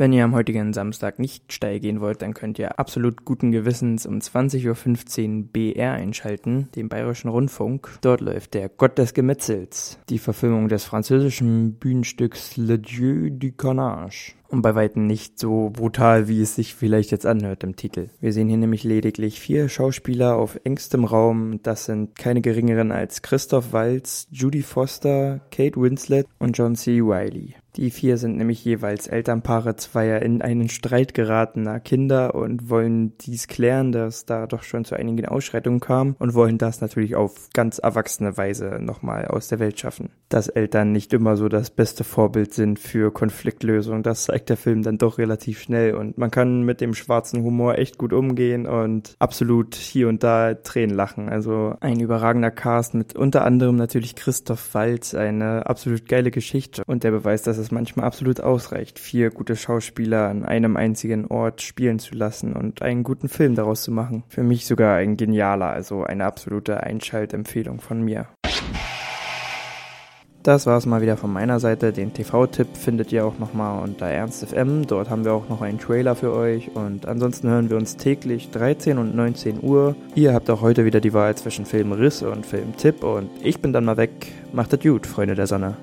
Wenn ihr am heutigen Samstag nicht steil gehen wollt, dann könnt ihr absolut guten Gewissens um 20.15 Uhr BR einschalten, den Bayerischen Rundfunk. Dort läuft der Gott des Gemetzels, die Verfilmung des französischen Bühnenstücks Le Dieu du Carnage und bei weitem nicht so brutal, wie es sich vielleicht jetzt anhört im Titel. Wir sehen hier nämlich lediglich vier Schauspieler auf engstem Raum. Das sind keine geringeren als Christoph Waltz, Judy Foster, Kate Winslet und John C. Reilly. Die vier sind nämlich jeweils Elternpaare zweier in einen Streit geratener Kinder und wollen dies klären, dass da doch schon zu einigen Ausschreitungen kam und wollen das natürlich auf ganz erwachsene Weise nochmal aus der Welt schaffen. Dass Eltern nicht immer so das beste Vorbild sind für Konfliktlösung, das zeigt der Film dann doch relativ schnell und man kann mit dem schwarzen Humor echt gut umgehen und absolut hier und da Tränen lachen. Also ein überragender Cast mit unter anderem natürlich Christoph Waltz, eine absolut geile Geschichte und der Beweis, dass es manchmal absolut ausreicht, vier gute Schauspieler an einem einzigen Ort spielen zu lassen und einen guten Film daraus zu machen. Für mich sogar ein genialer, also eine absolute Einschaltempfehlung von mir. Das war es mal wieder von meiner Seite. Den TV-Tipp findet ihr auch nochmal unter ErnstFM. Dort haben wir auch noch einen Trailer für euch. Und ansonsten hören wir uns täglich 13 und 19 Uhr. Ihr habt auch heute wieder die Wahl zwischen Filmriss und Filmtipp. Und ich bin dann mal weg. Macht es gut, Freunde der Sonne.